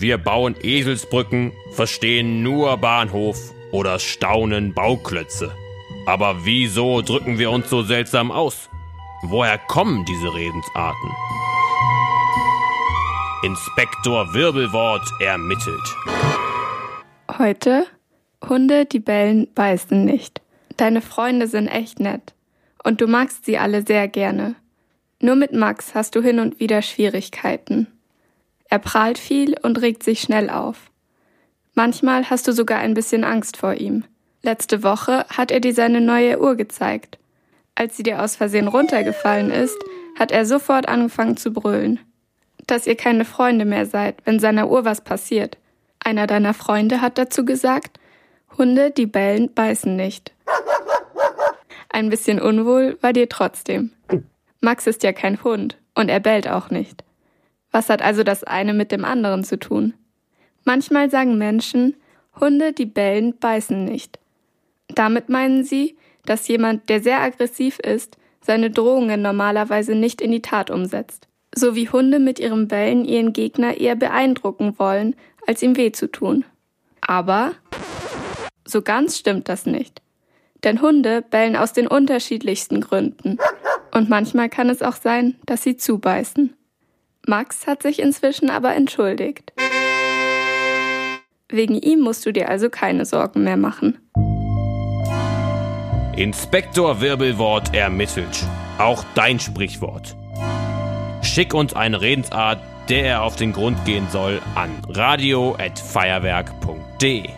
Wir bauen Eselsbrücken, verstehen nur Bahnhof oder staunen Bauklötze. Aber wieso drücken wir uns so seltsam aus? Woher kommen diese Redensarten? Inspektor Wirbelwort ermittelt. Heute Hunde, die bellen, beißen nicht. Deine Freunde sind echt nett. Und du magst sie alle sehr gerne. Nur mit Max hast du hin und wieder Schwierigkeiten. Er prahlt viel und regt sich schnell auf. Manchmal hast du sogar ein bisschen Angst vor ihm. Letzte Woche hat er dir seine neue Uhr gezeigt. Als sie dir aus Versehen runtergefallen ist, hat er sofort angefangen zu brüllen. Dass ihr keine Freunde mehr seid, wenn seiner Uhr was passiert. Einer deiner Freunde hat dazu gesagt, Hunde, die bellen, beißen nicht. Ein bisschen unwohl war dir trotzdem. Max ist ja kein Hund und er bellt auch nicht. Was hat also das eine mit dem anderen zu tun? Manchmal sagen Menschen, Hunde, die bellen, beißen nicht. Damit meinen sie, dass jemand, der sehr aggressiv ist, seine Drohungen normalerweise nicht in die Tat umsetzt. So wie Hunde mit ihrem Bellen ihren Gegner eher beeindrucken wollen, als ihm weh zu tun. Aber so ganz stimmt das nicht. Denn Hunde bellen aus den unterschiedlichsten Gründen. Und manchmal kann es auch sein, dass sie zubeißen. Max hat sich inzwischen aber entschuldigt. Wegen ihm musst du dir also keine Sorgen mehr machen. Inspektor Wirbelwort ermittelt. Auch dein Sprichwort. Schick uns eine Redensart, der er auf den Grund gehen soll, an radio@feuerwerk.de.